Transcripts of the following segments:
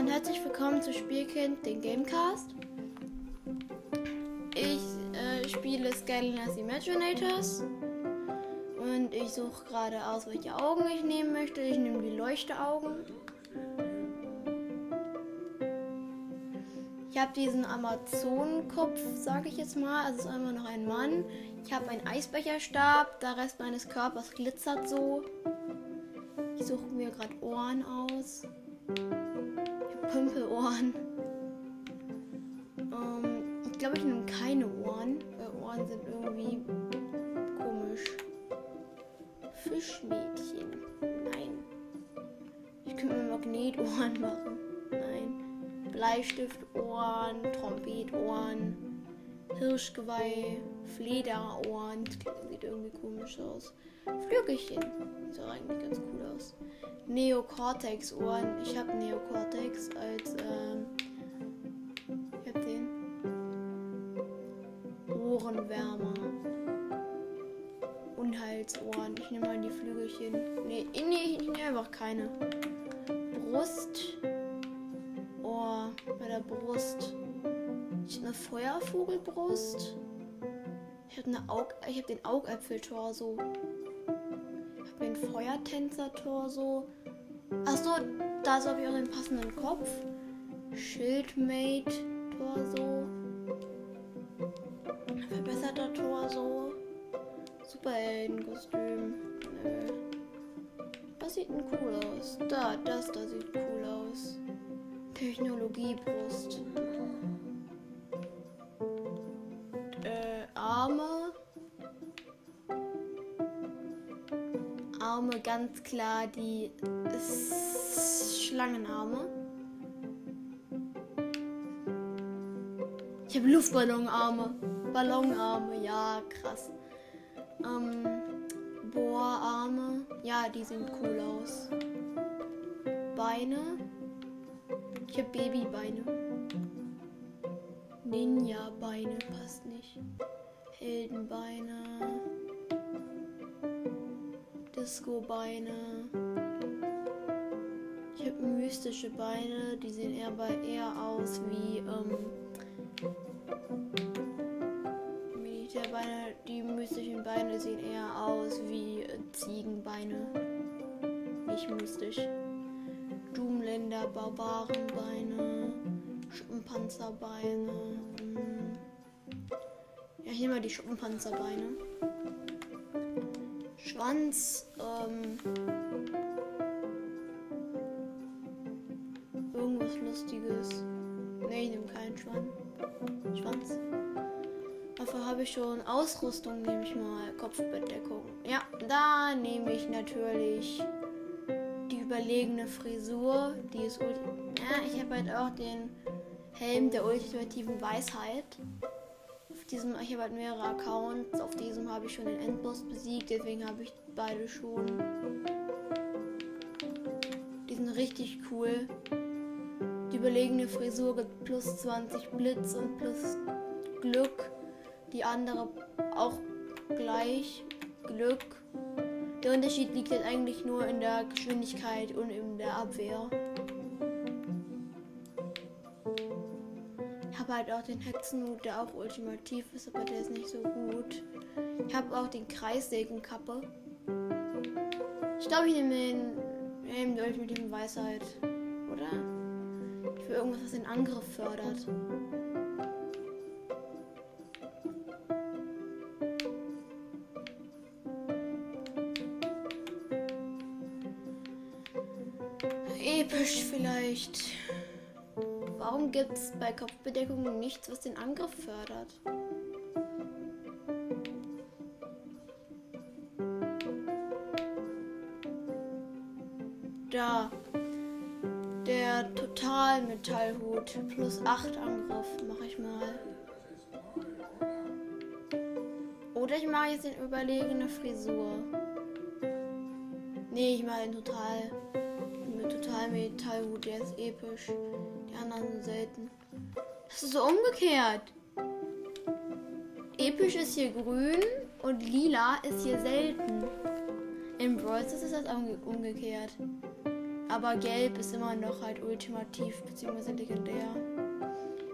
und herzlich willkommen zu Spielkind, den Gamecast. Ich äh, spiele Skyliners Imaginators und ich suche gerade aus, welche Augen ich nehmen möchte. Ich nehme die Leuchteaugen. Ich habe diesen Amazonenkopf, sage ich jetzt mal. Also ist einmal noch ein Mann. Ich habe einen Eisbecherstab. Der Rest meines Körpers glitzert so. Ich suche mir gerade Ohren aus. Pümpelohren. Ähm, ich glaube, ich nehme keine Ohren, weil Ohren sind irgendwie komisch. Fischmädchen. Nein. Ich könnte mir Magnetohren machen. Nein. Bleistiftohren, Trompetohren, Hirschgeweih, Flederohren. Das sieht irgendwie komisch aus. Flügelchen. Sieht auch eigentlich ganz cool aus. Neocortex-Ohren. Ich habe Neocortex als. Ähm, ich habe den. Ohrenwärmer. Unheilsohren. Ich nehme mal die Flügelchen. Nee, nee, ich nehme einfach keine. Brust. Ohr bei der Brust. Ich eine Feuervogelbrust. Ich habe Aug habe den Augäpfeltorso. Ich habe den Feuertänzer-Torso. Achso, da habe ich auch den passenden Kopf. Schildmate-Torso. Verbesserter Torso. Superheldenkostüm. Was sieht denn cool aus? Da, das da sieht cool aus. Technologiebrust. Äh, Arme ganz klar die Schlangenarme. Ich habe Luftballonarme. Ballonarme, ja, krass. Ähm, Bohrarme. Ja, die sehen cool aus. Beine. Ich habe Babybeine. Ninja-Beine passt nicht. Heldenbeine. Disco-Beine. Ich habe mystische Beine, die sehen eher bei eher aus wie ähm, Militärbeine. Die mystischen Beine sehen eher aus wie äh, Ziegenbeine. Nicht mystisch. Doomländer, Barbarenbeine, Schuppenpanzerbeine. hm. Ja, hier mal die Schuppenpanzerbeine. Schwanz, ähm. Irgendwas Lustiges. Ne, ich nehme keinen Schwanz. Schwanz. Dafür habe ich schon Ausrüstung, nehme ich mal. Kopfbedeckung. Ja, da nehme ich natürlich die überlegene Frisur. Die ist Ja, ich habe halt auch den Helm der ultimativen Weisheit. Diesem, ich habe halt mehrere Accounts. Auf diesem habe ich schon den Endboss besiegt, deswegen habe ich beide schon. Die sind richtig cool. Die überlegene Frisur gibt plus 20 Blitz und plus Glück. Die andere auch gleich Glück. Der Unterschied liegt halt eigentlich nur in der Geschwindigkeit und in der Abwehr. Habe halt auch den Hexenhut, der auch ultimativ ist, aber der ist nicht so gut. Ich habe auch den Kreissägenkappe. Ich glaube, ich nehme den Helm der ultimativen Weisheit. Oder? Ich will irgendwas, was den Angriff fördert. Episch vielleicht. Gibt es bei Kopfbedeckungen nichts, was den Angriff fördert? Da. Der Totalmetallhut plus 8 Angriff mache ich mal. Oder ich mache jetzt den überlegene Frisur. Nee, ich mache den total. Mit total Metallhut, der ist episch. Anderen selten. Das ist so umgekehrt. Episch ist hier grün und lila ist hier selten. In Brawl ist das umge umgekehrt. Aber gelb ist immer noch halt ultimativ bzw. legendär.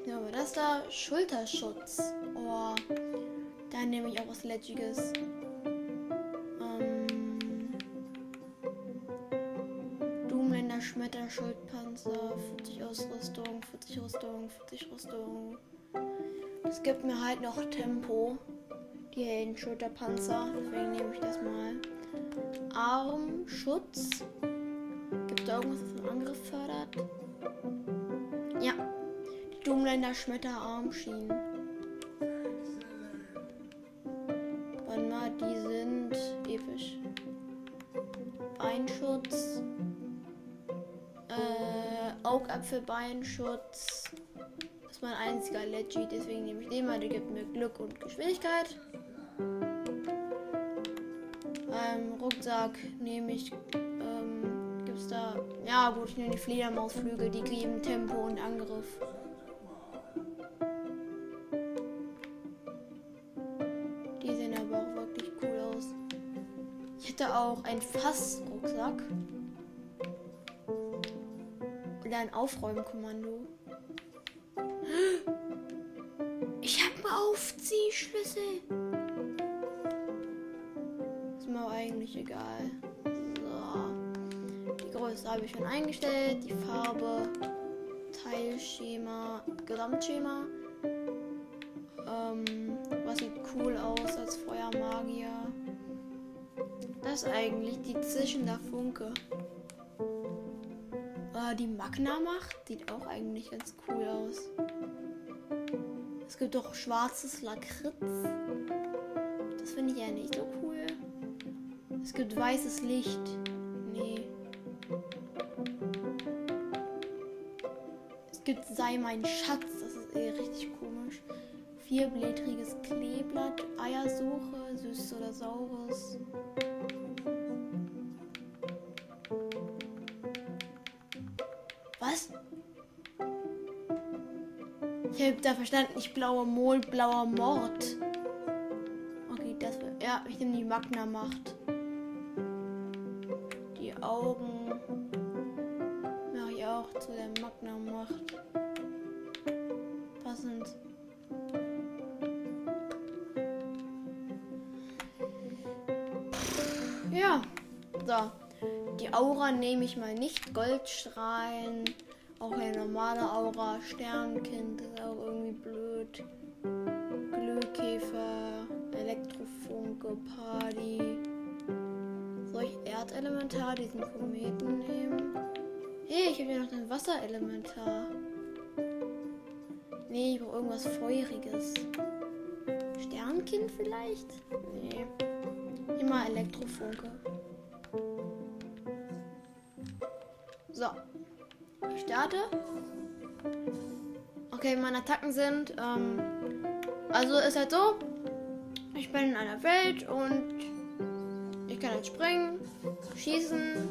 Ja, aber das da, Schulterschutz. Oh, da nehme ich auch was Ledgiges. Rüstung, 40 Rüstung. Das gibt mir halt noch Tempo. Die Heldenschulterpanzer. Deswegen nehme ich das mal. Armschutz. Gibt da irgendwas, was den Angriff fördert? Ja. Die Doomländer Schmetterarmschienen. Warte mal, die sind episch. Beinschutz. Äh, Augapfelbeinschutz. Ist mein einziger Legit, deswegen nehme ich den mal. Der gibt mir Glück und Geschwindigkeit. Ähm, Rucksack nehme ich. Ähm, gibt's da. Ja, gut, ich nehme die Fledermausflügel, die geben Tempo und Angriff. Die sehen aber auch wirklich cool aus. Ich hätte auch einen Fassrucksack. Oder ein Aufräumkommando. Aufziehschlüssel. Ist mir eigentlich egal. So. Die Größe habe ich schon eingestellt. Die Farbe, Teilschema, Gesamtschema. Ähm, was sieht cool aus als Feuermagier? Das ist eigentlich die zischende Funke. Äh, die Magna-Macht sieht auch eigentlich ganz cool aus. Es gibt auch schwarzes Lakritz. Das finde ich ja nicht so cool. Es gibt weißes Licht. Nee. Es gibt Sei mein Schatz. Das ist eh richtig komisch. Vierblättriges Kleeblatt. Eiersuche. Süßes oder saures. Verstanden, nicht blauer Mond, blauer Mord. Okay, das wird. Ja, ich nehme die Magna-Macht. Die Augen mache ich auch zu der Magna-Macht. Passend. Ja, so. Die Aura nehme ich mal nicht. Goldstrahlen. Auch eine normale Aura. Sternkind ist auch Elektrofunke. Party. Soll ich Erdelementar, diesen Kometen nehmen? Hey, ich habe ja noch den Wasserelementar. Nee, ich brauche irgendwas Feuriges. Sternkind vielleicht? Nee. Immer Elektrofunke. So. Ich starte. Okay, meine Attacken sind. Ähm, also ist halt so. Bin in einer Welt und ich kann halt springen, schießen.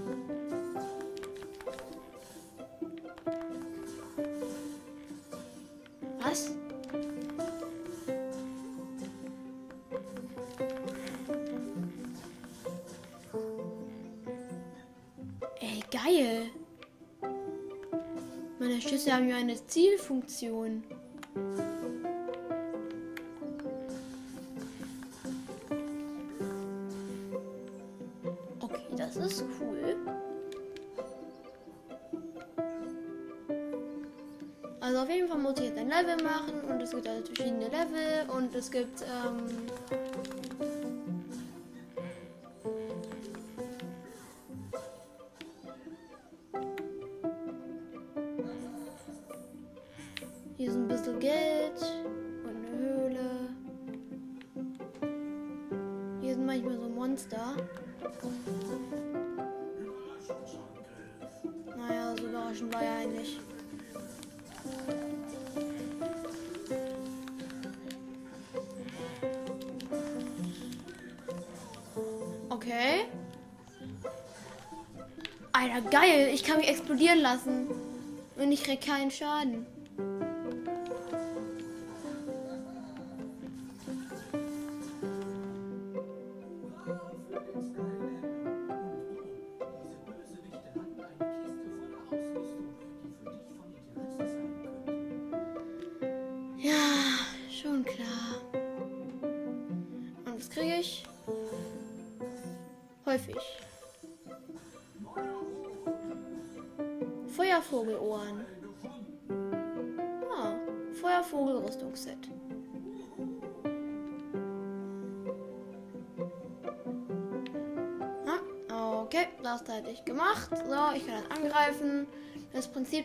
Was? Ey, geil. Meine Schüsse haben ja eine Zielfunktion. Das ist cool. Also auf jeden Fall muss ich jetzt ein Level machen und es gibt also verschiedene Level und es gibt ähm, explodieren lassen. Und ich krieg keinen Schaden.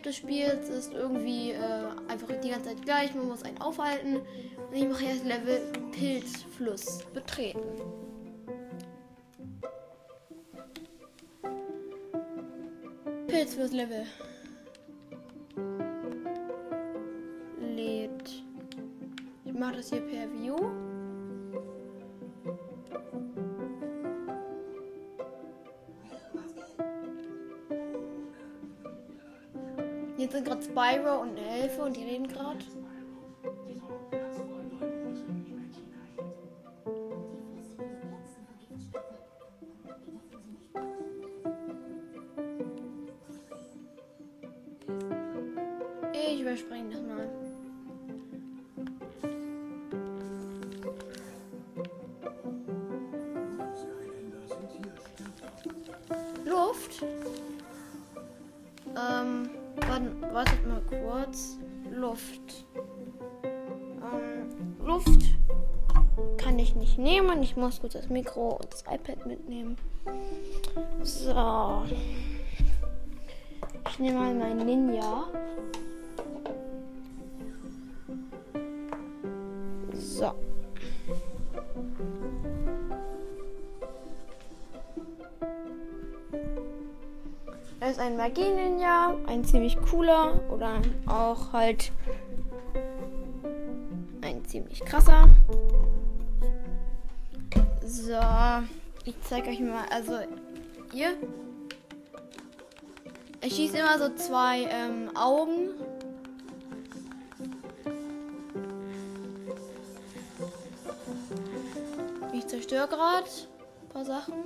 Prinzip des Spiels ist irgendwie äh, einfach die ganze Zeit gleich. Man muss einen aufhalten. Und ich mache jetzt Level Pilzfluss betreten. Pilzfluss Level. Lädt. Ich mache das hier per View. Jetzt sind gerade Spyro und eine Elfe und die reden gerade. Ich überspringe Ich muss kurz das Mikro und das iPad mitnehmen. So. Ich nehme mal meinen Ninja. So. Er ist ein Magie-Ninja, ein ziemlich cooler oder auch halt ein ziemlich krasser. So, ich zeige euch mal, also hier. Er schießt immer so zwei ähm, Augen. Ich zerstöre gerade ein paar Sachen.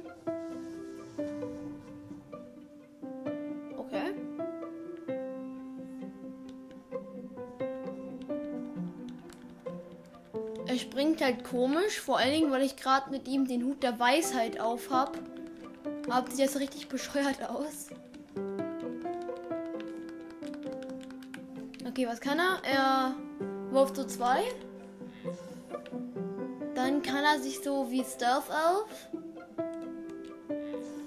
Halt komisch, vor allen Dingen, weil ich gerade mit ihm den Hut der Weisheit auf hab. Aber sieht jetzt richtig bescheuert aus. Okay, was kann er? Er wirft so zwei. Dann kann er sich so wie Stealth Elf.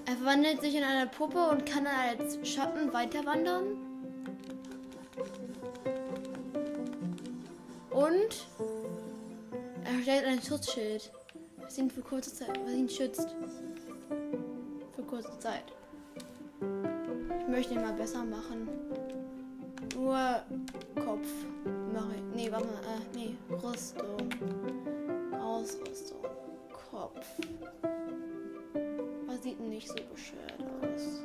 Er verwandelt sich in eine Puppe und kann dann als Schatten weiter wandern. Und er stellt ein Schutzschild, was ihn für kurze Zeit, was ihn schützt. Für kurze Zeit. Ich möchte ihn mal besser machen. Nur Kopf mache ich. Nee, warte mal. Äh, nee, Rüstung. Ausrüstung. Kopf. Was sieht nicht so bescheuert aus?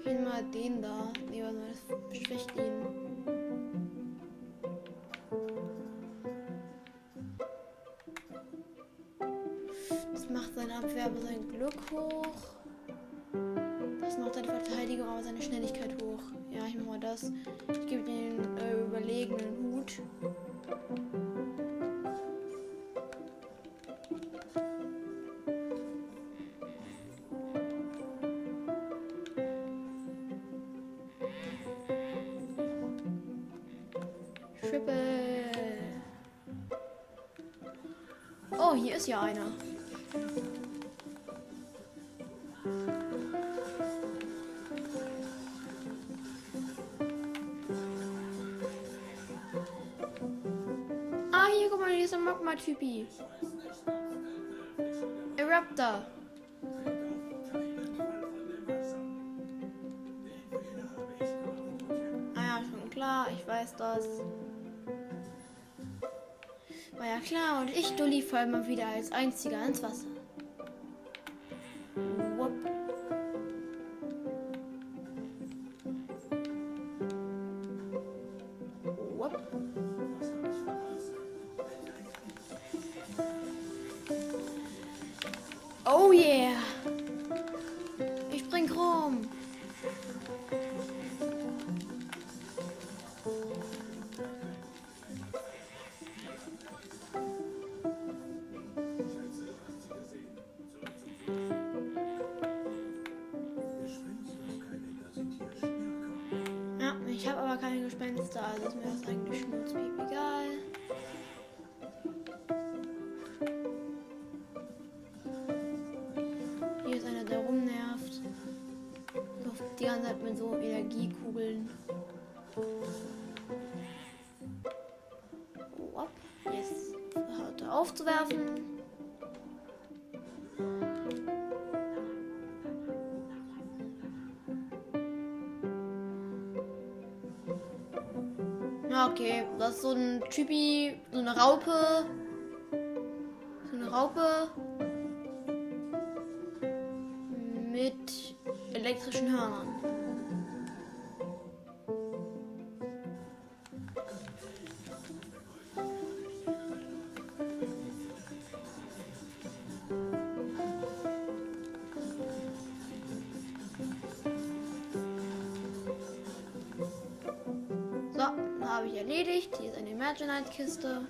Ich will mal den da. Nee, warte mal, das schwächt ihn. Glück hoch. Das macht seine Verteidigung aber seine Schnelligkeit hoch. Ja, ich mach mal das. Ich gebe den äh, überlegenen Hut. Triple. Oh, hier ist ja einer. Magma-Typi. Eruptor. Ah ja, schon klar, ich weiß das. War ja klar, und ich, Dulli, fall mal wieder als einziger ins Wasser. Jetzt hört er aufzuwerfen. Ja, okay. Das ist so ein Typi, so eine Raupe. So eine Raupe. Mit elektrischen Hörnern. Eine Imaginite-Kiste.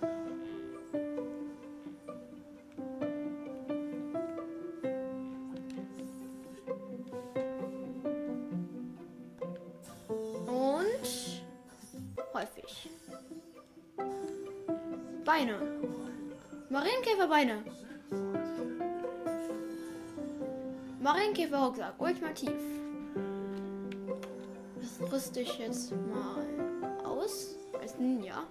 Und häufig. Beine. Marienkäferbeine. Marienkäfer-Rucksack. Ultimativ. Das rüste ich jetzt mal aus. Als Ninja.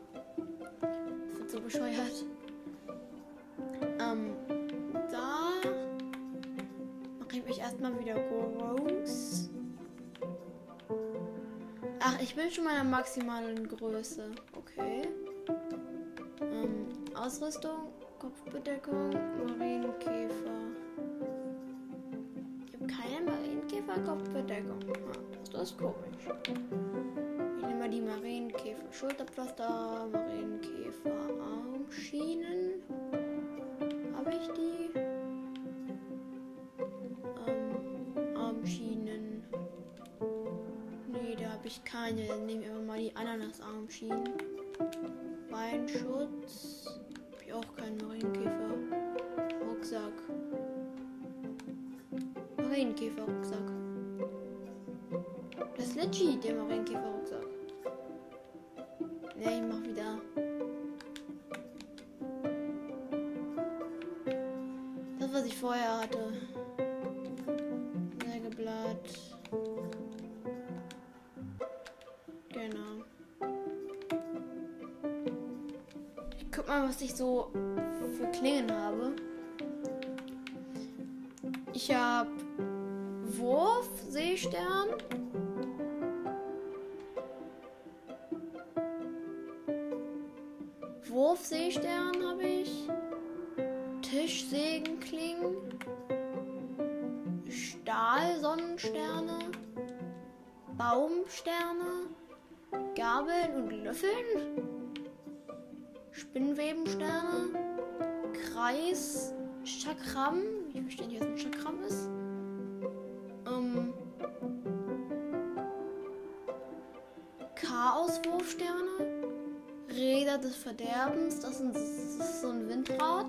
Ich bin schon mal in der maximalen Größe. Okay. Ähm, Ausrüstung, Kopfbedeckung, Marienkäfer. Ich habe keine Marienkäfer-Kopfbedeckung. Ah, das ist komisch. Ich nehme mal die Marienkäfer Schulterpflaster, Marienkäfer Armschienen. Ich keine. Dann nehme ich aber mal die Ananas-Armschienen. Beinschutz. Hab ich auch keinen Marienkäfer. Rucksack. Marienkäfer-Rucksack. Das ist legit, der Marienkäfer-Rucksack. Ne, ich mach wieder. Das, was ich vorher hatte. Mal, was ich so für Klingen habe. Ich habe Wurf, Seestern. Wurfseestern habe ich. Tischsägenklingen. Stahlsonnensterne. Baumsterne. Gabeln und Löffeln. Spinnwebensterne. Kreis. Chakram. Ich verstehe nicht, was ein Chakram ist. Ähm. Chaoswurfsterne. Räder des Verderbens, das, sind, das ist so ein Windrad.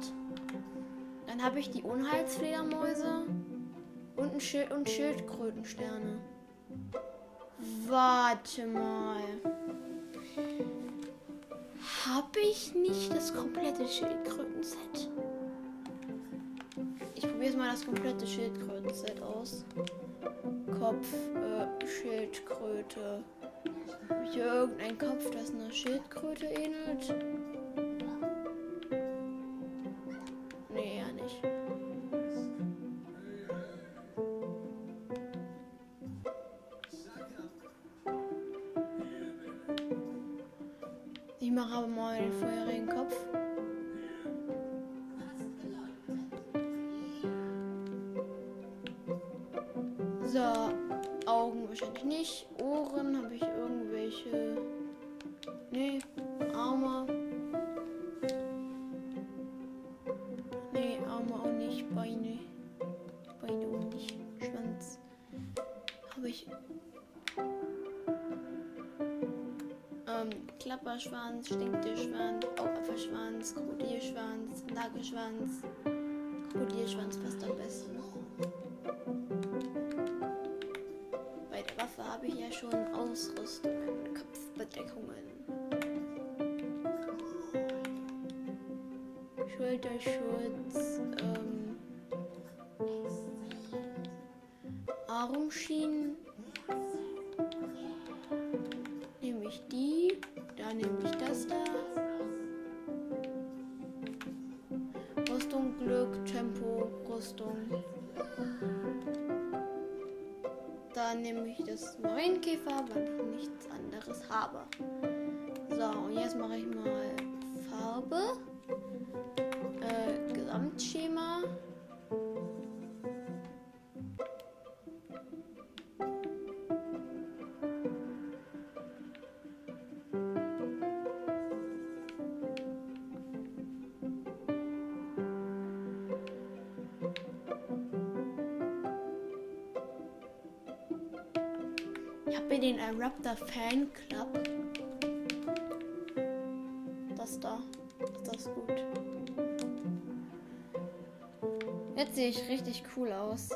Dann habe ich die Unheilsfledermäuse und, ein Schild und Schildkrötensterne. Warte mal. Habe ich nicht das komplette Schildkrötenset? Ich probiere mal das komplette Schildkrötenset aus. Kopf, äh, Schildkröte. Habe ich hier irgendeinen Kopf, das einer Schildkröte ähnelt? Stinktischschwanz, Augapfelschwanz, Krokodilschwanz, Nagelschwanz. Krokodilschwanz passt am besten. Bei der Waffe habe ich ja schon Ausrüstungen, Kopfbedeckungen. Schulterschutz, ähm, Armschienen. Ich das Marienkäfer, weil ich nichts anderes habe. So, und jetzt mache ich mal Farbe. Äh, Gesamtschema. Raptor Fan Club. Das da. Ist das gut. Jetzt sehe ich richtig cool aus.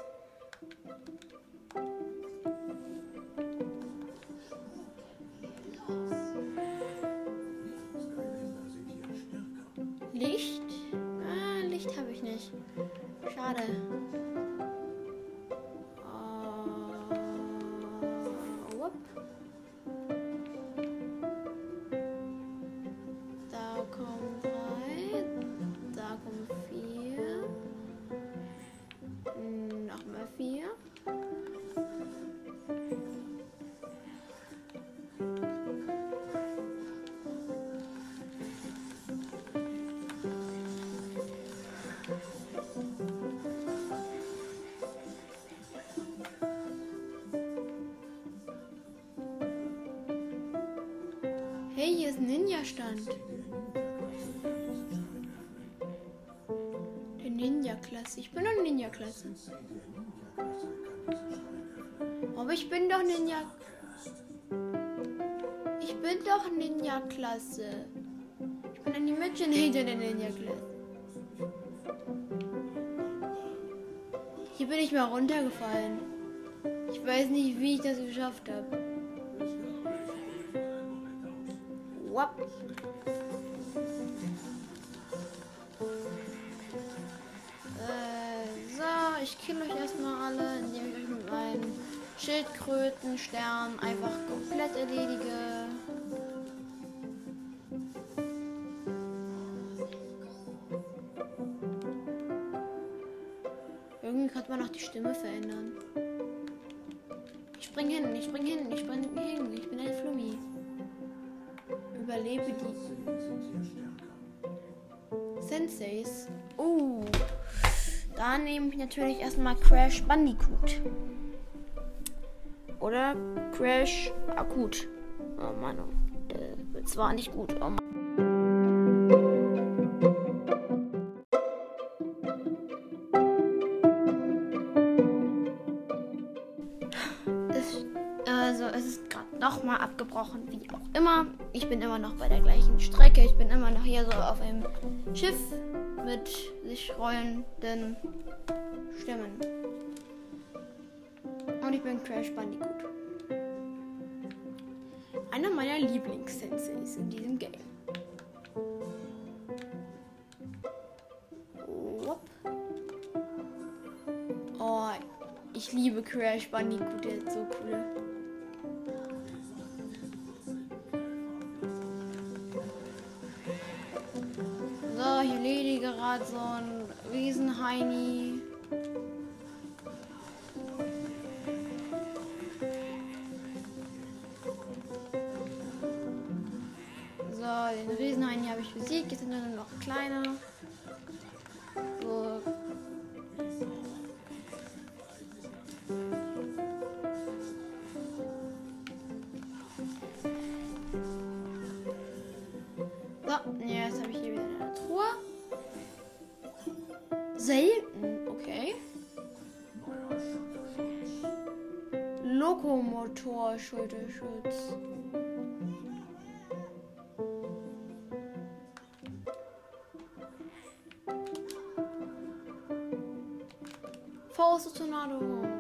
Ninja-Stand. Der Ninja-Klasse. Ich bin doch Ninja-Klasse. Aber ich bin doch Ninja. Ich bin doch Ninja-Klasse. Ich bin ein Imaginator der Ninja-Klasse. Hier bin ich mal runtergefallen. Ich weiß nicht, wie ich das geschafft habe. Wap. Äh, ich kill euch erstmal alle, indem ich euch mit meinem Schildkrötenstern einfach komplett erledige. Irgendwie könnte man noch die Stimme verändern. Ich spring hin, ich spring hin, ich Überlebe die Senseis. Oh, da nehme ich natürlich erstmal Crash Bandicoot. Oder Crash Akut. Oh Mann, das war nicht gut. Oh Mann. Schiff mit sich rollenden Stimmen. Und ich bin Crash Bandicoot. Einer meiner Lieblings-Senseis in diesem Game. Oh, ich liebe Crash Bandicoot, der ist so cool. Ich erledige gerade so ein Riesenheini. So, den Riesenheini habe ich besiegt. Jetzt sind nur noch kleine. So, Selten, okay. Lokomotor Schulterschutz. Faust Tornado.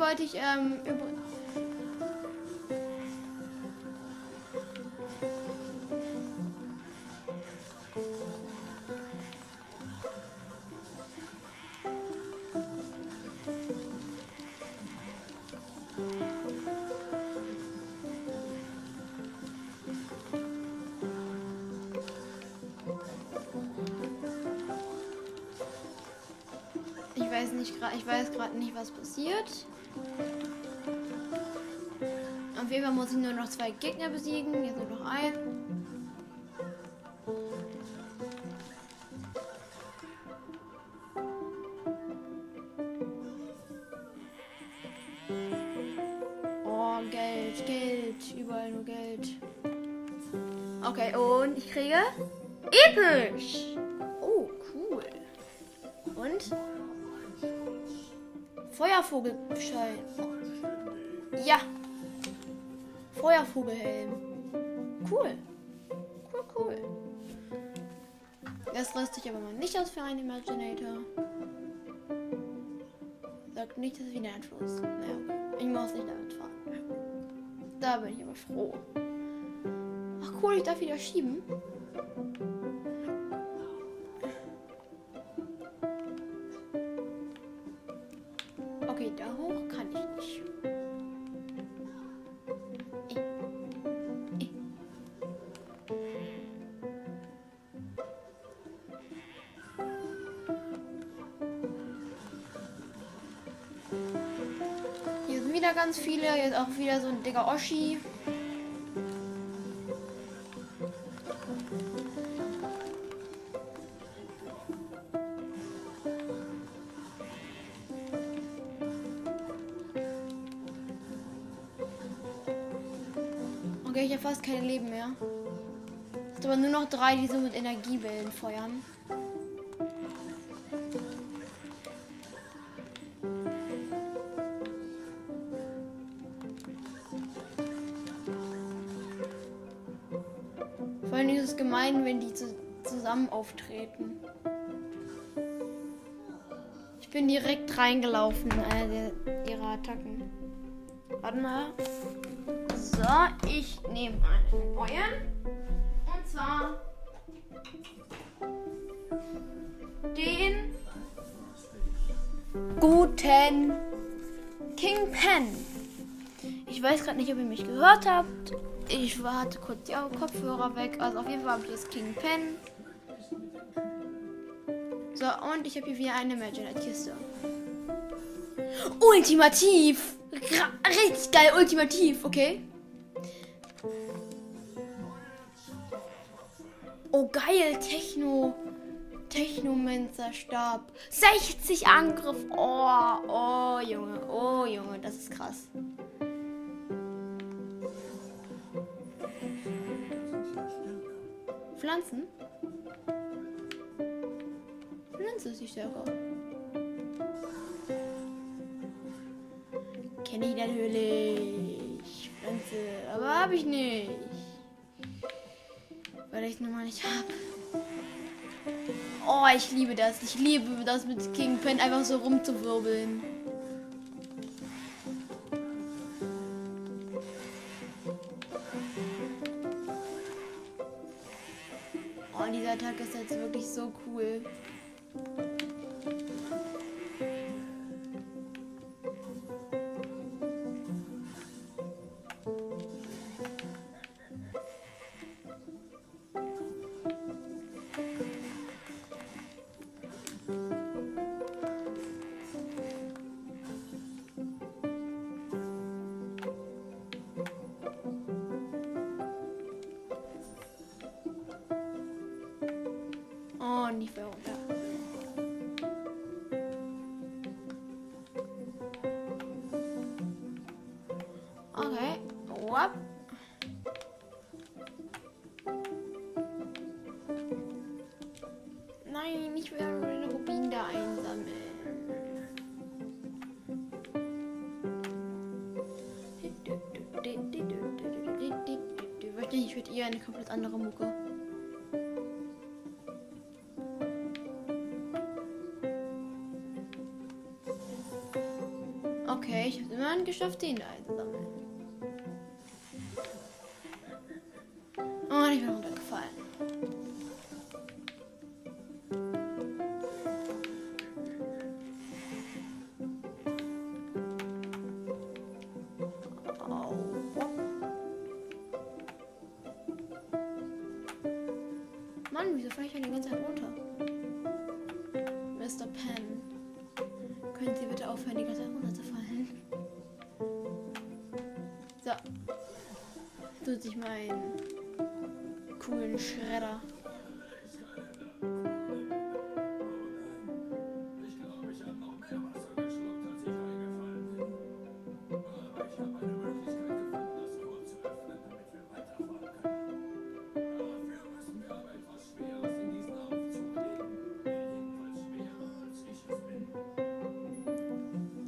Wollte ich ähm, Auf jeden Fall muss ich nur noch zwei Gegner besiegen. Jetzt nur noch ein. Oh, Geld, Geld. Überall nur Geld. Okay, und ich kriege episch. Oh, cool. Und Feuervogelschein. Ja. Feuervogelhelm. Cool. Cool, cool. Das rüste ich aber mal nicht aus für einen Imaginator. Sagt nicht, dass es wieder ein Schluss. Naja, okay. Ich muss nicht damit fahren. Da bin ich aber froh. Ach cool, ich darf wieder schieben. Okay, da hoch kann ich nicht. Ganz viele. Jetzt auch wieder so ein dicker Oschi. Okay, ich habe fast keine Leben mehr. Es sind aber nur noch drei, die so mit Energiewellen feuern. Auftreten. Ich bin direkt reingelaufen, äh, ihre Attacken. Warte mal. So, ich nehme einen neuen. Und zwar den guten King Pen. Ich weiß gerade nicht, ob ihr mich gehört habt. Ich hatte kurz die Kopfhörer weg. Also auf jeden Fall habe ich jetzt King Pen. So, und ich habe hier wieder eine Imaginative-Kiste. Ultimativ! Ra richtig geil, ultimativ, okay? Oh, geil, Techno. Technomancer-Stab. 60 Angriff. Oh, oh, Junge. Oh, Junge, das ist krass. Pflanzen? Stärker. Kenne ich natürlich. Pflanze. Aber habe ich nicht. Weil ich nochmal nicht habe. Oh, ich liebe das. Ich liebe das mit King Pen einfach so rumzuwirbeln. Oh, dieser Tag ist jetzt wirklich so cool. Immerhin geschafft, den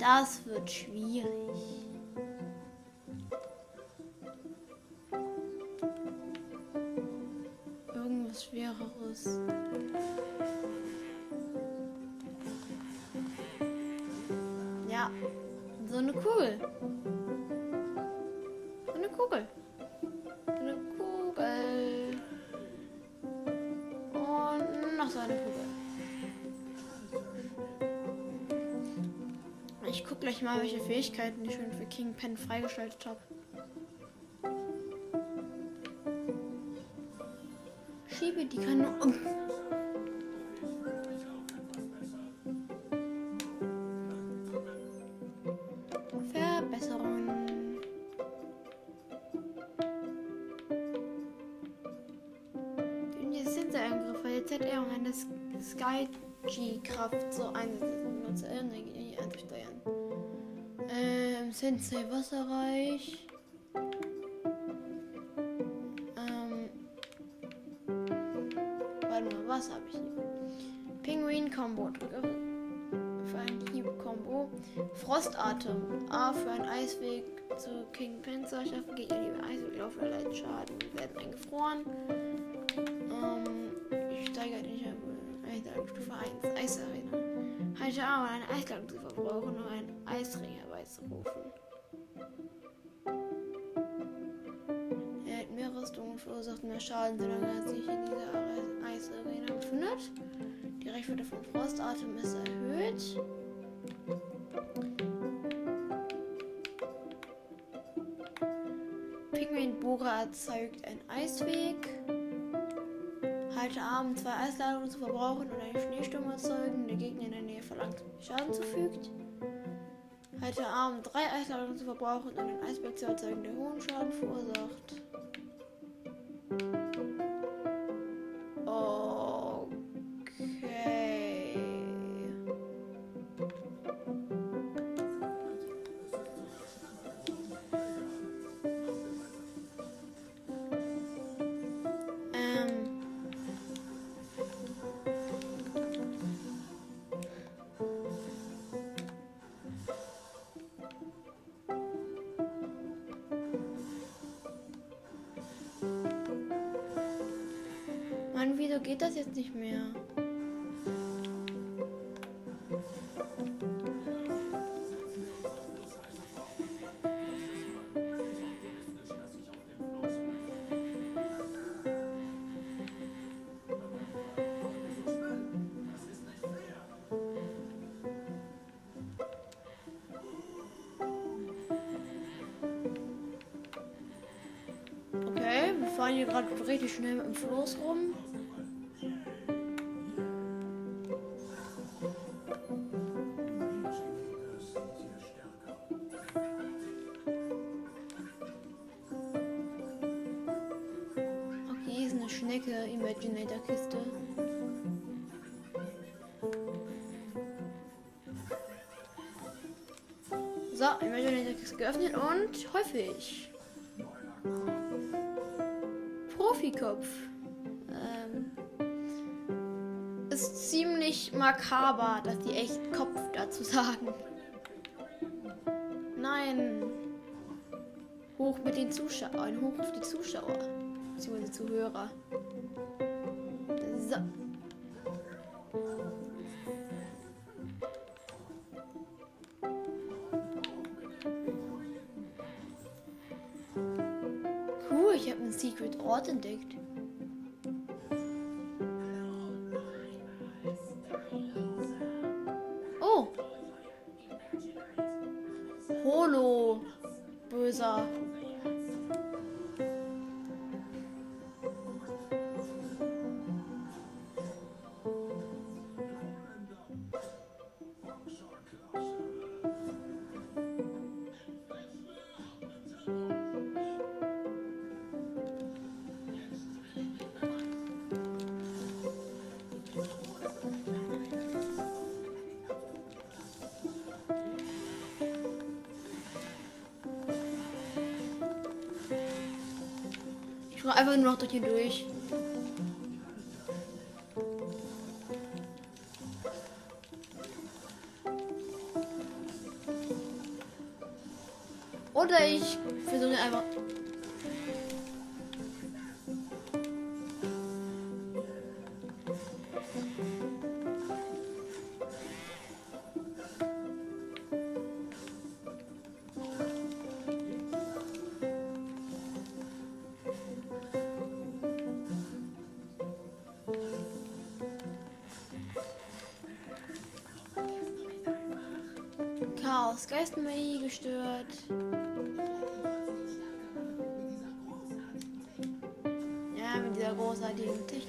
Das wird schwierig. Fähigkeiten ich schon für King Pen freigeschaltet habe. Schiebe die Kanone. Die die eine Sky G-Kraft so einsetzen Sensei Wasserreich. Ähm. Warte mal, was habe ich hier? Pinguin Combo drücke für ein Hieb-Kombo. Frostatem. A für einen Eisweg zu King Panzer schaffen. Gegner, die Eisweg laufen, erleiden Schaden, werden eingefroren. Ähm, ich steigere den Stufe 1. Eisarena. Halte A, um eine Eisladung zu verbrauchen, um einen Eisring herbeizurufen. Er hat mehr Rüstung und verursacht mehr Schaden, solange er sich in dieser Eisarena befindet. Die Reichweite von Frostatem ist erhöht. Pigmentbohrer erzeugt einen Eisweg. Halte A, um zwei Eisladungen zu verbrauchen oder einen Schneesturm erzeugen, der Gegner in der Nähe verlangt Schaden zufügt. Halte A, um drei Eisladungen zu verbrauchen und einen Eisberg zu erzeugen, der hohen Schaden verursacht. Geht das jetzt nicht mehr? Okay, wir fahren hier gerade richtig schnell mit dem Floß rum. Imaginator-Kiste. So, Imaginator-Kiste geöffnet und häufig. Profikopf. Ähm, ist ziemlich makaber, dass die echt Kopf dazu sagen. Nein. Hoch mit den Zuschauern. Hoch auf die Zuschauer. Beziehungsweise Zuhörer. So. Cool, ich habe einen Secret Ort entdeckt. Ich einfach nur noch durch hier durch. Mit dieser großartigen Technik.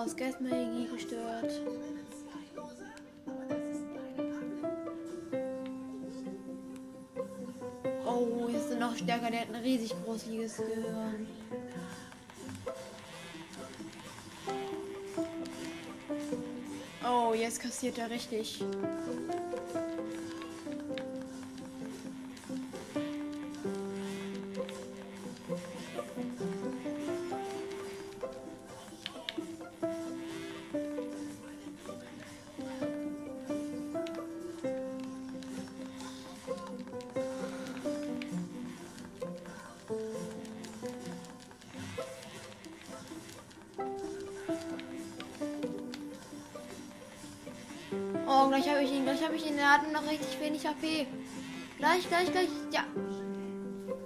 Chaos, Geistmagie gestört. Oh, jetzt ist er noch stärker. Der hat ein riesig großes Gehirn. Oh, jetzt kassiert er richtig. Gleich habe ich ihn, gleich habe ich ihn. Er hat noch richtig wenig HP. Gleich, gleich, gleich. Ja.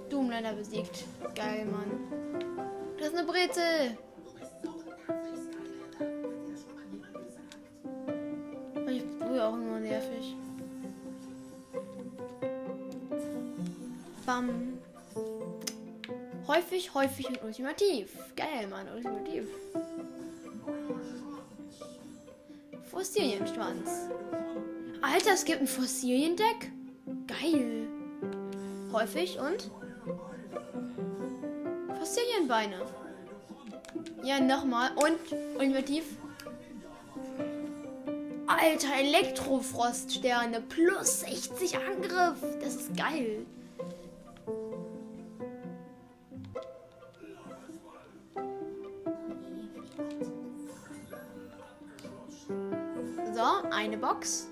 Doomlander besiegt. Geil, Mann. Das ist eine Brezel. Ich brühe auch nur nervig. Bam. Häufig, häufig und ultimativ. Geil, Mann, ultimativ. Fossilienschwanz. Alter, es gibt ein Fossiliendeck? Geil. Häufig und Fossilienbeine. Ja, nochmal. Und ultimativ. Alter, Elektrofroststerne plus 60 Angriff. Das ist geil. So, eine Box.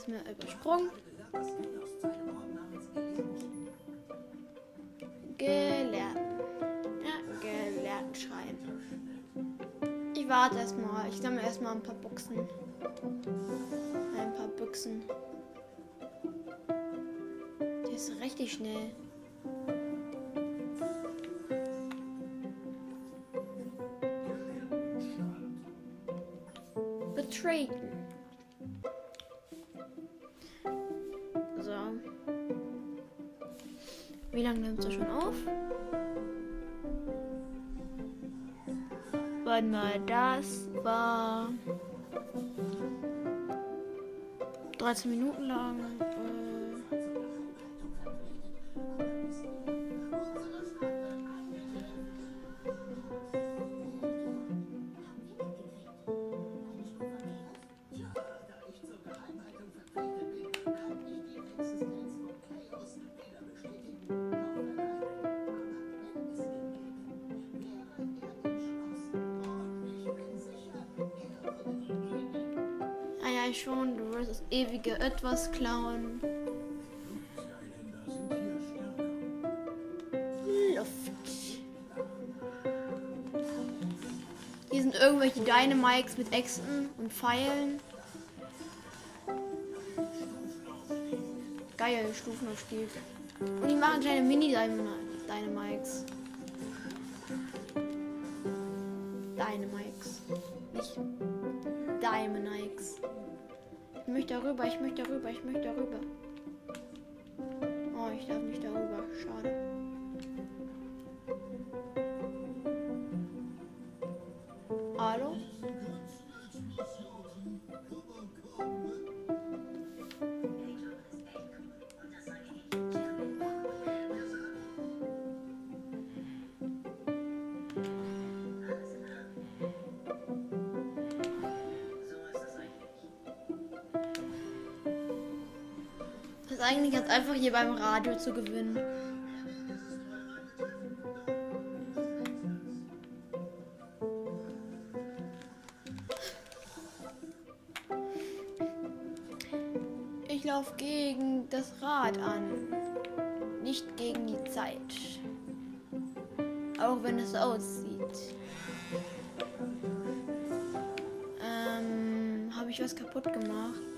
Erstmal übersprungen. Gelehrten. Ja, Gelehrten schreiben. Ich warte erstmal. Ich sammle erstmal ein paar Boxen. Ein paar Büchsen. Der ist richtig schnell. Betreten. Wie lange nimmt er schon auf? Warte mal, das war 13 Minuten lang. Etwas klauen. Luft. Hier sind irgendwelche Dynamics mit Äxten und Pfeilen. Geil, Stufenaufstieg. Und die machen kleine Mini-Dynamics. Dynamics. Möchte darüber, ich möchte darüber, ich möchte darüber. Oh, ich darf nicht darüber. Schade. Ist eigentlich ganz einfach hier beim Radio zu gewinnen. Ich laufe gegen das Rad an, nicht gegen die Zeit. Auch wenn es aussieht. Ähm, habe ich was kaputt gemacht?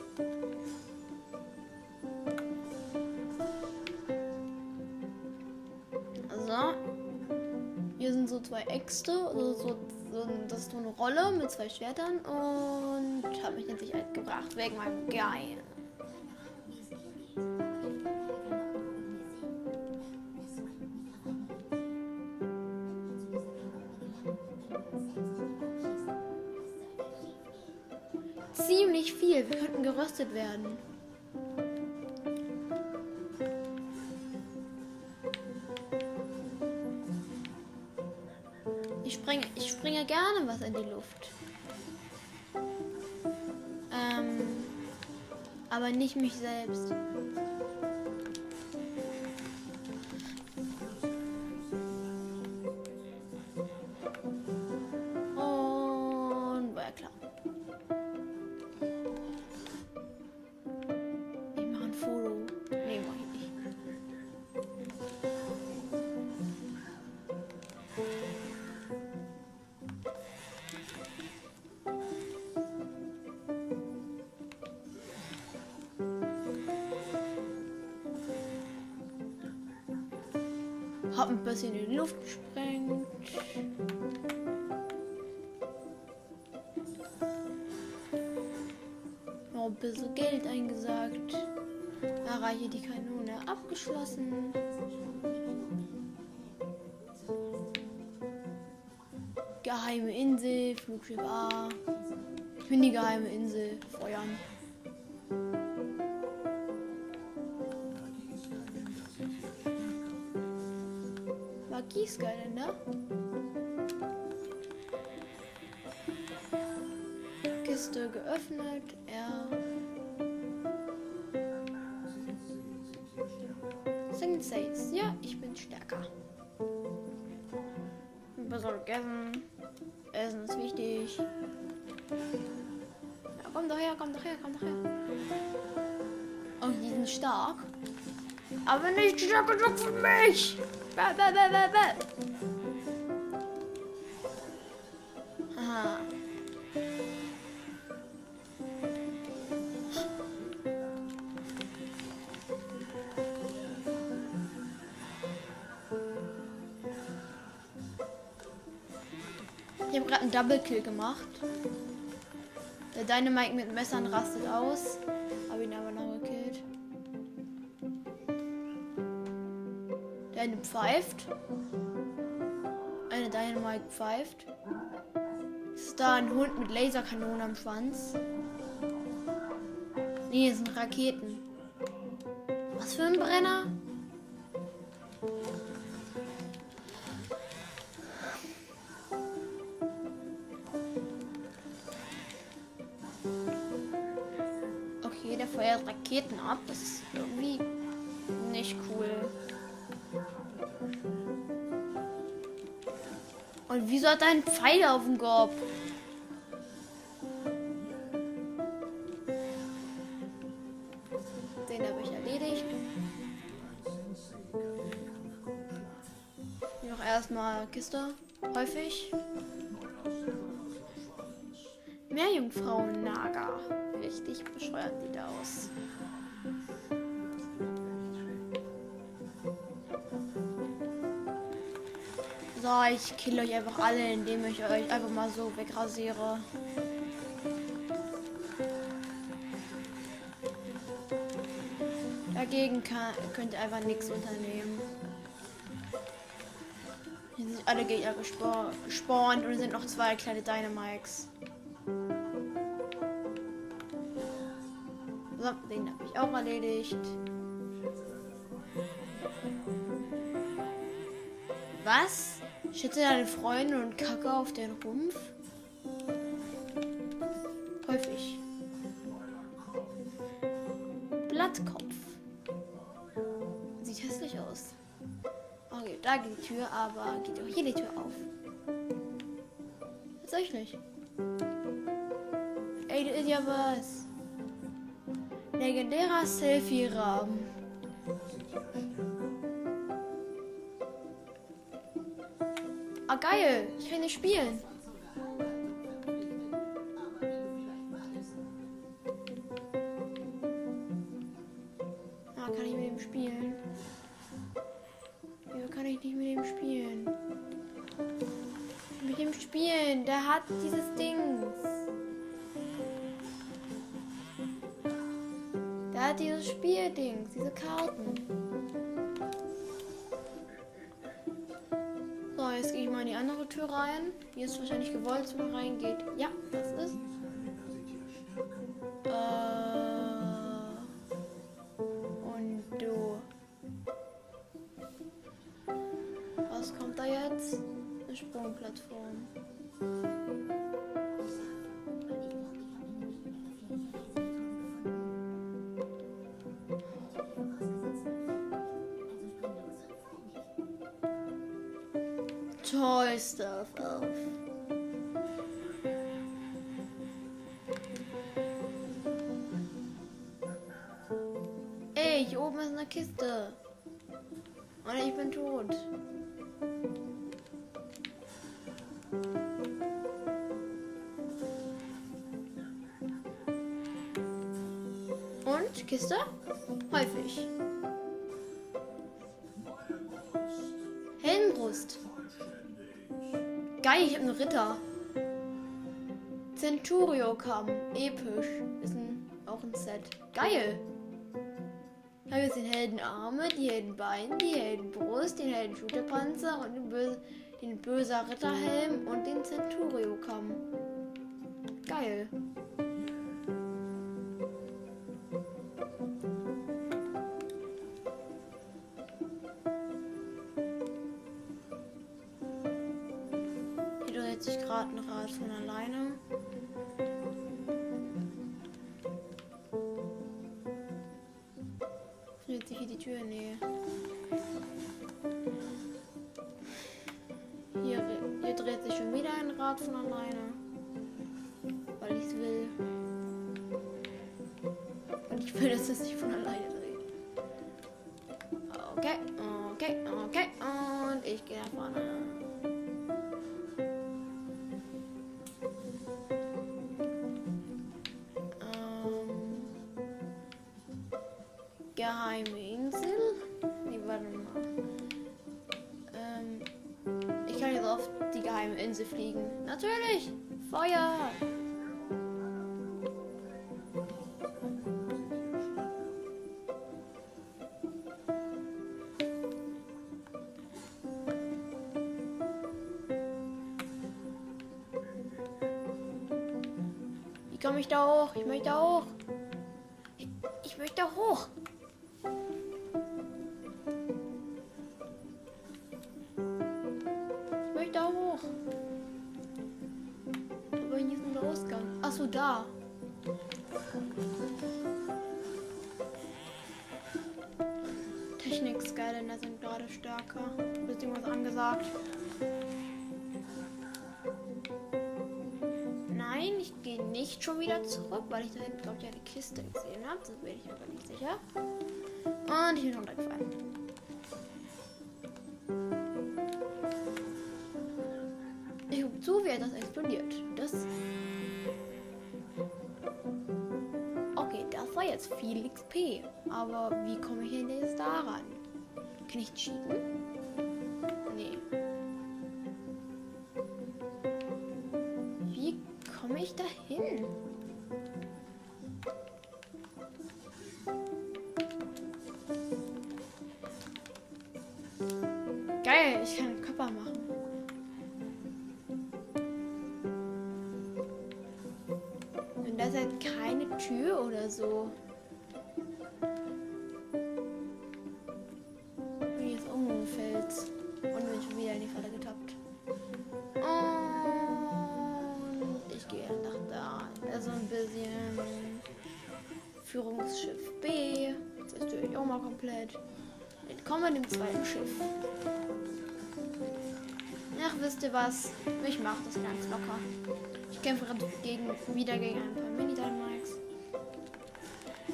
Zwei Äxte, also so, so, das ist so eine Rolle mit zwei Schwertern und habe mich in Sicherheit gebracht wegen meinem Geil. Ziemlich viel. Wir könnten geröstet werden. Aber nicht mich selbst. Hab ein bisschen in die Luft gesprengt. Noch ein bisschen Geld eingesagt. Erreiche die Kanone abgeschlossen. Geheime Insel, Flugschiff A. Ich bin die geheime Insel. War Gießgeländer? Kiste geöffnet. R. Single Saves. Ja, ich bin stärker. Bisschen gegessen. Essen ist wichtig. Ja, komm doch her, komm doch her, komm doch her. Oh, die sind stark. Aber nicht stark genug für mich. Aha. Ich habe gerade einen Double Kill gemacht. Der Dynamite mit Messern rastet aus. Pfeift. Eine Dynamite pfeift. Ist da ein Hund mit Laserkanonen am Schwanz? Nee, das sind Raketen. Hat einen Pfeil auf dem Korb? Den habe ich erledigt. Noch erstmal Kiste. Häufig. Meerjungfrauen-Nager. Richtig bescheuert sieht er aus. So, ich kill euch einfach alle, indem ich euch einfach mal so wegrasiere. Dagegen kann, könnt ihr einfach nichts unternehmen. Hier sind alle Gegner gespawnt und sind noch zwei kleine Dynamics. So, den habe ich auch erledigt. Was? Schütze deine Freunde und kacke auf den Rumpf? Häufig. Blattkopf. Sieht hässlich aus. Okay, da geht die Tür, aber geht auch hier die Tür auf. Tatsächlich. Ey, das ist ja was. Legendärer Selfie-Rahmen. Kann spielen. Hier ist wahrscheinlich gewollt, dass man reingeht. Ja, das ist. Äh, und du. Was kommt da jetzt? Eine Sprungplattform. Und Kiste? Häufig. Heldenbrust. Geil, ich habe einen Ritter. Centurio kam. Episch. Ist ein, auch ein Set. Geil. Ich habe jetzt den Heldenarme, die Heldenbeine, die Heldenbrust, den Heldenschulterpanzer und den, Böse, den böser Ritterhelm und den Centurio kam. Geil. Von alleine. Geheime Insel? Nee, warte mal. Ähm, ich kann jetzt auf die geheime Insel fliegen. Natürlich. Feuer. Wie komme ich da hoch? Ich möchte da hoch. Nicht schon wieder zurück, weil ich da hinten, glaube ich, eine Kiste gesehen habe. Das bin ich aber nicht sicher. Und ich bin runtergefallen. Ich gucke zu, wie das explodiert. Das. Okay, das war jetzt viel XP. Aber wie komme ich denn jetzt daran? Kann ich cheaten? Nee. Hin? Geil, ich kann einen Körper machen. Und da ist halt keine Tür oder so. Komplett. Jetzt kommen wir dem zweiten Schiff. Ach, wisst ihr was? Ich mache das ganz locker. Ich kämpfe gerade gegen, wieder gegen ein paar Mini-Dynamics.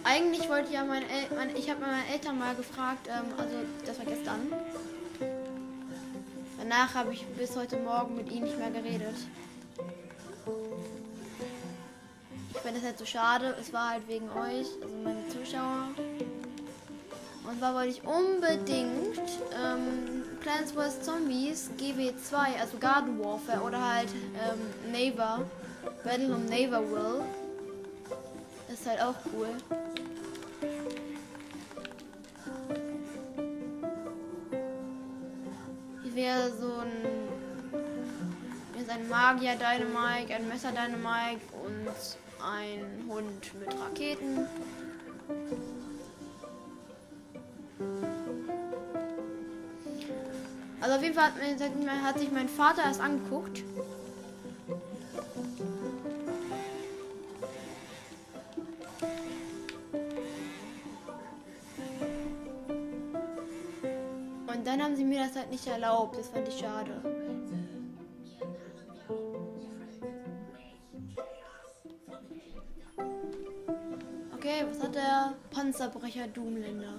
Eigentlich wollte ja mein, El mein ich habe meine Eltern mal gefragt, ähm, also das war gestern. Danach habe ich bis heute Morgen mit ihnen nicht mehr geredet. Ich finde das halt so schade. Es war halt wegen euch, also meine Zuschauer. Und zwar wollte ich unbedingt ähm, Plants vs. Zombies GW2, also Garden Warfare oder halt ähm, Neighbor, Battle of Neighborville. Ist halt auch cool. Hier wäre so ein, hier ist ein Magier Dynamite, ein Messer Dynamite und ein Hund mit Raketen. Also auf jeden Fall hat, hat sich mein Vater erst angeguckt. Und dann haben sie mir das halt nicht erlaubt. Das fand ich schade. Okay, was hat der Panzerbrecher Doomländer?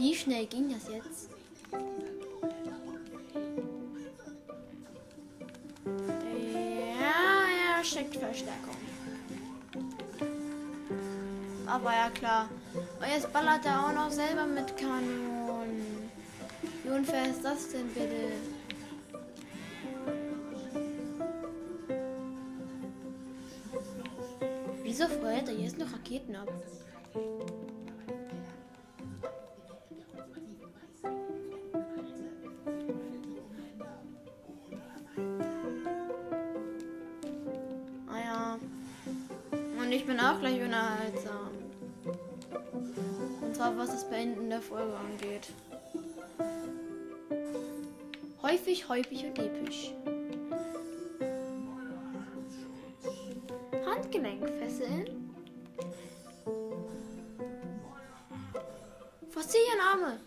Wie schnell ging das jetzt? Ja, ja, steckt Verstärkung. Aber ja klar. Und jetzt ballert er auch noch selber mit Kanonen. Wie unfair ist das denn bitte? Wieso feuert er jetzt noch Raketen ab? Ah ich bin auch gleich zwar was das Beenden der Folge angeht. Häufig, häufig und episch. Handgelenkfesseln. Fossilienarme.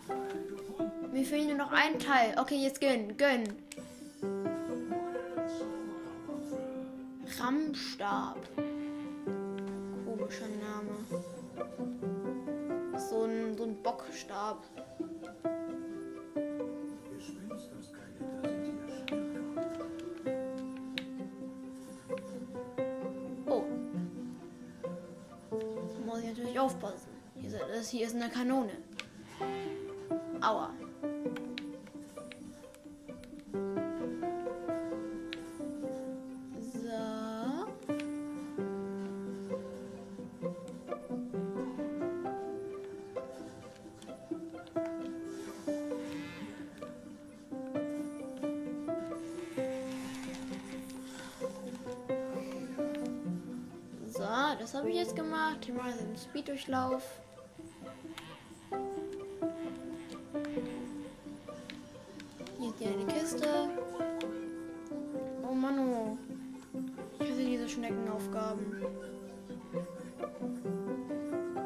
Mir fehlen nur noch ein Teil. Okay, jetzt gönn, gönn. Rammstab. Komischer Name. So ein, so ein Bockstab. Oh. Da muss ich natürlich aufpassen. Das hier ist eine Kanone. Aua. Speeddurchlauf. Hier ist die eine Kiste. Oh Mann, oh. Ich hasse diese Schneckenaufgaben.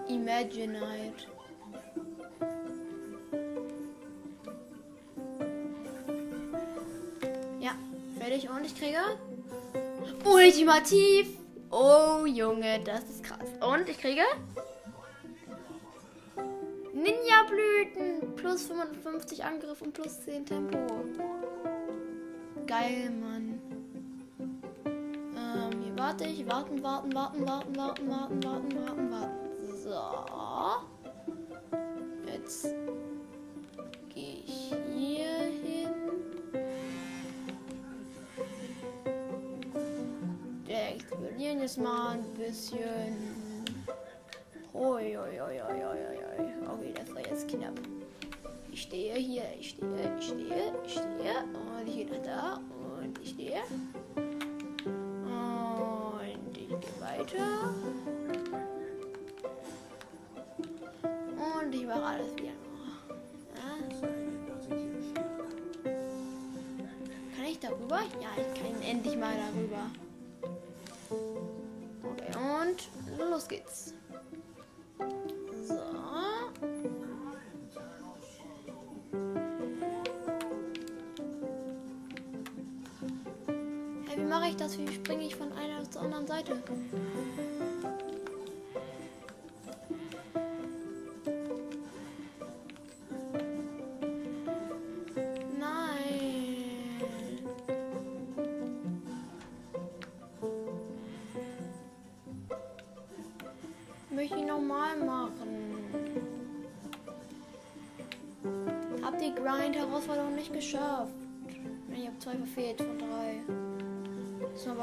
Imaginite. Ja, fertig und ich kriege Ultimativ. Oh Junge, das ist krass. Und ich kriege Ninja-Blüten. Plus 55 Angriff und plus 10 Tempo. Geil, Mann. Ähm, hier warte ich. Warten, warten, warten, warten, warten, warten, warten, warten, warten. So. Jetzt gehe ich hier hin. Der explodieren jetzt mal ein bisschen. Oi, oi, oi, oi, oi, oi. Okay, das war jetzt knapp. Ich stehe hier, ich stehe, ich stehe, ich stehe. Und ich gehe da. Und ich stehe. Und ich gehe weiter. Und ich mache alles wieder. Kann ich darüber? Ja, ich kann endlich mal darüber. Okay, und los geht's. Das? Wie springe ich von einer zur anderen Seite?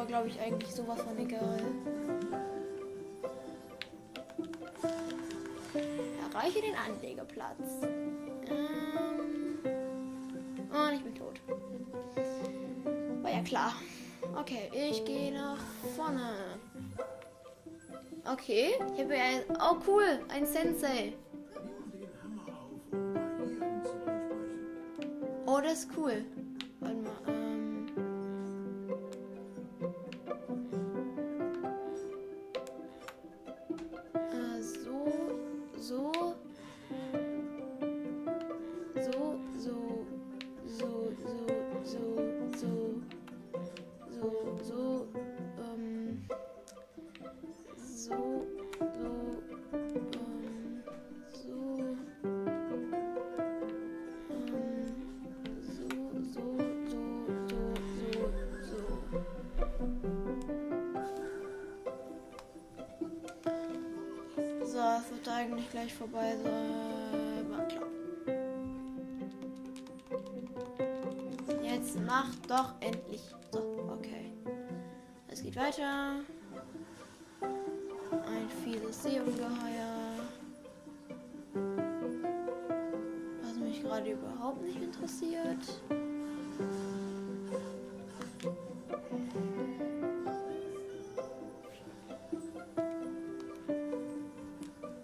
Aber, glaube ich, eigentlich sowas von egal. Erreiche den Anlegeplatz. Ähm. Und ich bin tot. War ja klar. Okay, ich gehe nach vorne. Okay, ich habe ja. Oh, cool, ein Sensei. Oh, das ist cool.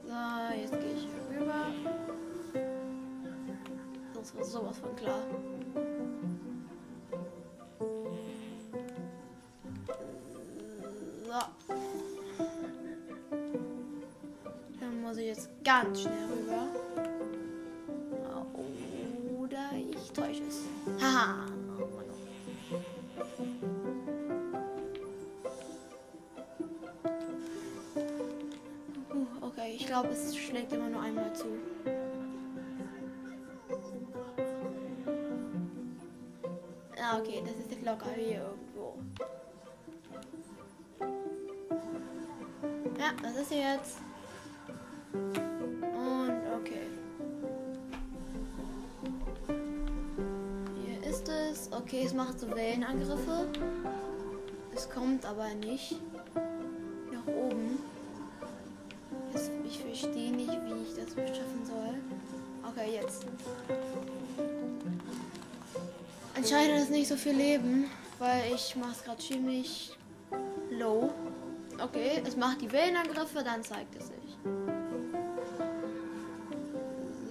So, jetzt gehe ich hier rüber. Das war sowas von klar. So. Dann muss ich jetzt ganz schnell schlägt immer nur einmal zu. Ah, okay, das ist jetzt locker hier irgendwo. Ja, das ist sie jetzt. Und okay. Hier ist es. Okay, es macht so Wellenangriffe. Es kommt aber nicht nicht so viel Leben, weil ich mache es gerade ziemlich low. Okay, es macht die Wellenangriffe, dann zeigt es sich.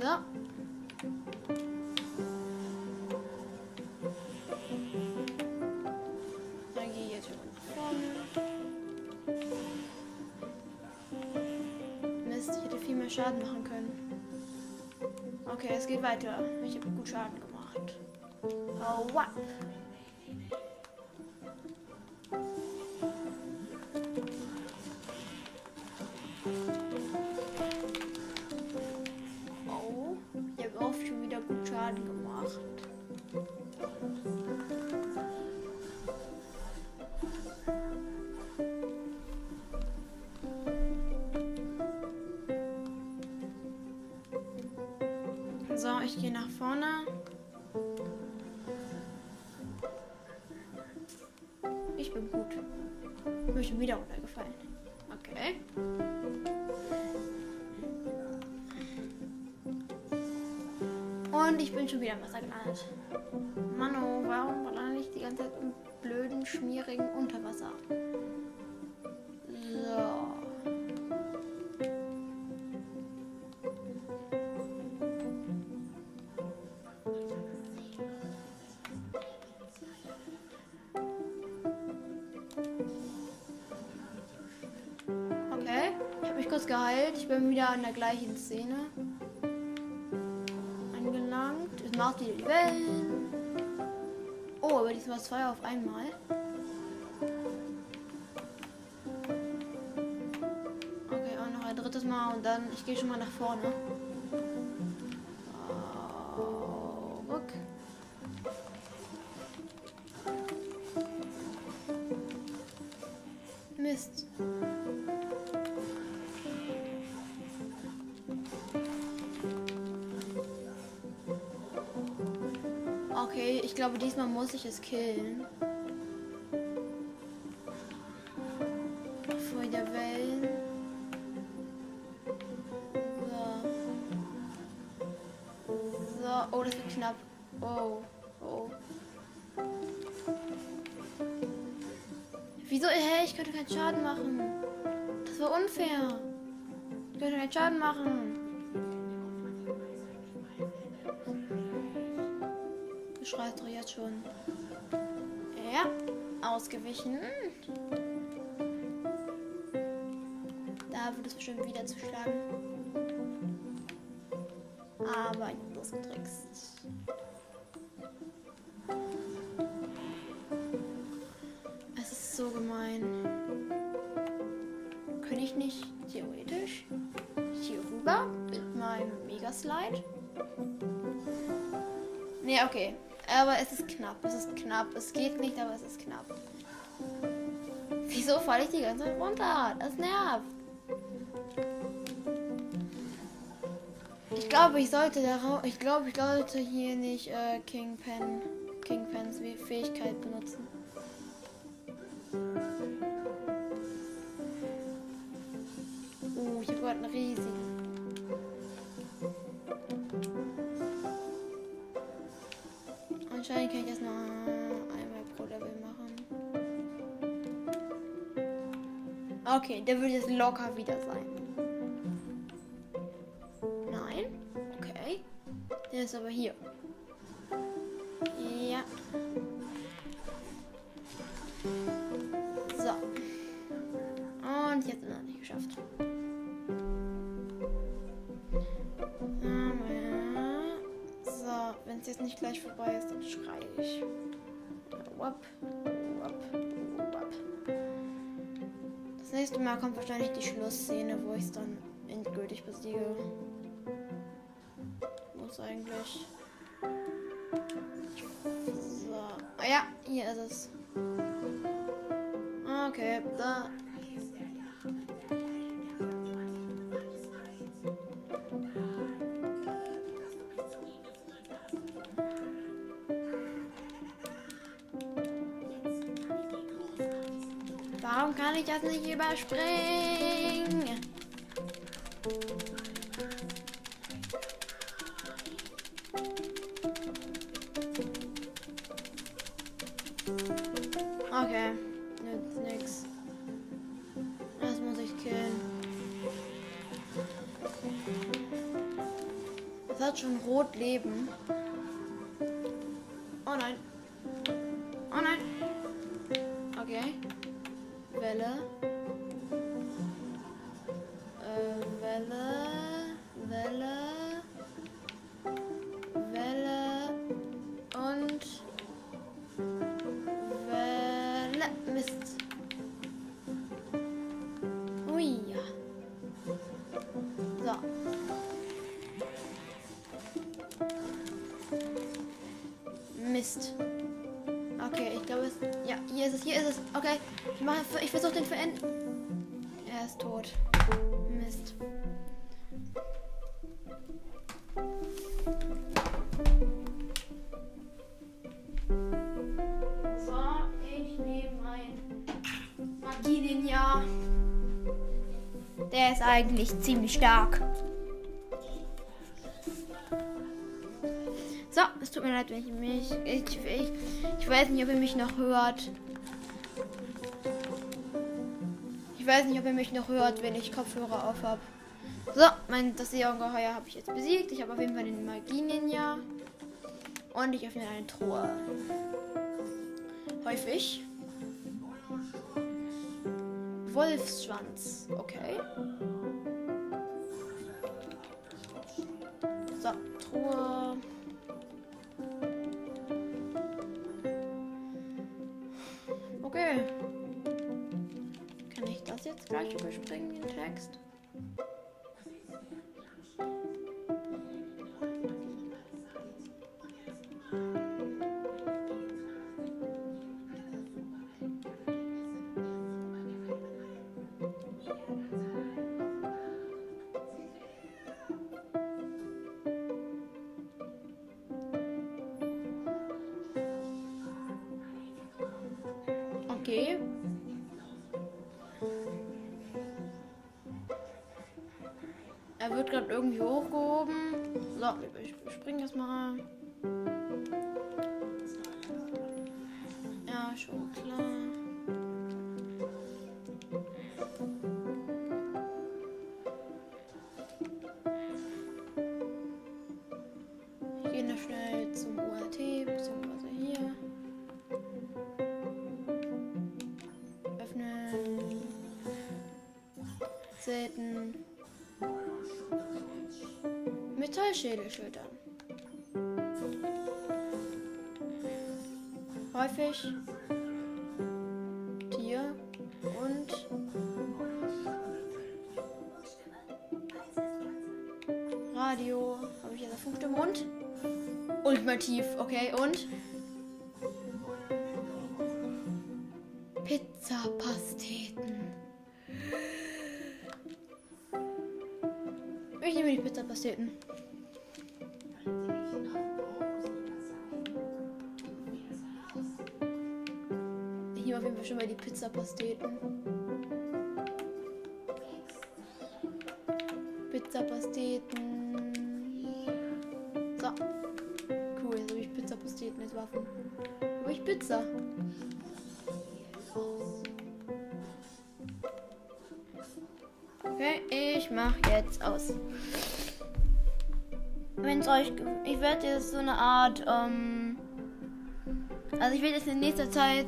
So. Viel mehr Schaden machen können. Okay, es geht weiter. Ich habe gut Schaden gemacht. Oh, wow. Ich bin gut. Ich bin schon wieder runtergefallen. Okay. Und ich bin schon wieder im Wasser gelandet. Mano, warum lande ich die ganze Zeit im blöden, schmierigen Unterwasser? Bin wieder an der gleichen Szene angelangt. Es macht die Wellen. Oh, aber diesmal zwei auf einmal. Okay, und noch ein drittes Mal und dann, ich gehe schon mal nach vorne. Ich glaube, diesmal muss ich es killen. Vor der Wellen. So. Oh, das wird knapp. Oh, oh. Wieso? Hä, ich könnte keinen Schaden machen. Das war unfair. Ich könnte keinen Schaden machen. Du schreist doch jetzt schon. Ja, ausgewichen. Da wird es bestimmt wieder zuschlagen. Aber ich hab losgetrickst. Es ist so gemein. Könnte ich nicht theoretisch hier rüber mit meinem Megaslide? Nee, okay. Aber es ist knapp. Es ist knapp. Es geht nicht, aber es ist knapp. Wieso falle ich die ganze Zeit runter? Das nervt. Ich glaube, ich sollte darauf. Ich glaube, ich sollte hier nicht äh, Kingpen, Kingpens Fähigkeit benutzen. Uh, ich habe gerade einen riesigen. Anscheinend kann ich das mal einmal pro Level machen. Okay, der wird jetzt locker wieder sein. Nein? Okay. Der ist aber hier. Wenn es jetzt nicht gleich vorbei ist, dann schreie ich. Wap, wap, wap. Das nächste Mal kommt wahrscheinlich die Schlussszene, wo ich es dann endgültig besiege. Muss eigentlich. So. Ah ja, hier ist es. Okay, da. Kann ich das nicht überspringen? Ist es, hier ist es. Okay. Ich, mache, ich versuche den verenden. Er ist tot. Mist. So, ich nehme mein Magie-Ninja. Der ist eigentlich ziemlich stark. So, es tut mir leid, wenn ich mich. Ich, ich, ich weiß nicht, ob ihr mich noch hört. Weiß nicht, ob ihr mich noch hört, wenn ich Kopfhörer auf habe. So, mein, das Seeungeheuer habe ich jetzt besiegt. Ich habe auf jeden Fall den Magie-Ninja. Und ich öffne eine Truhe. Häufig. Wolfsschwanz. Okay. So, Truhe. Überspringen, irgendwie hochgehoben. So, ich springe das mal. Ja, schon klar. Ich Metallschädel schildern. Häufig. Tier. Und. Radio. Habe ich jetzt eine Funkstimme und. Ultimativ, okay, und. Schon mal die Pizzapasteten. Pizzapasteten. So. Cool, jetzt habe ich Pizzapasteten als Waffen. Habe ich Pizza? Okay, ich mach jetzt aus. Wenn es euch. Ich werde jetzt so eine Art. Ähm, Also ich werde jetzt in nächster Zeit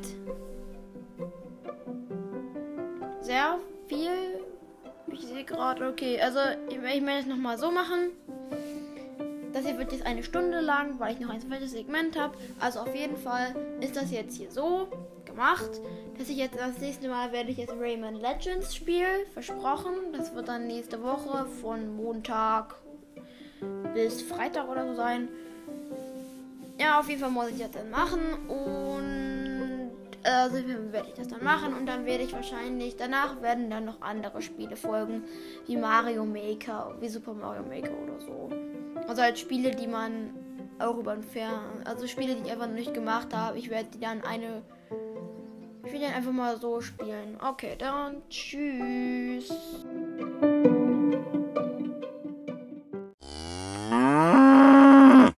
okay, also ich, ich werde es nochmal so machen. Das hier wird jetzt eine Stunde lang, weil ich noch ein zweites Segment habe. Also auf jeden Fall ist das jetzt hier so gemacht, dass ich jetzt das nächste Mal werde ich jetzt Rayman Legends spielen. Versprochen. Das wird dann nächste Woche von Montag bis Freitag oder so sein. Ja, auf jeden Fall muss ich das dann machen und also werde ich das dann machen und dann werde ich wahrscheinlich danach werden dann noch andere Spiele folgen, wie Mario Maker, wie Super Mario Maker oder so. Also halt Spiele, die man auch über den Fern, also Spiele, die ich einfach noch nicht gemacht habe. Ich werde die dann eine, ich will dann einfach mal so spielen. Okay, dann tschüss.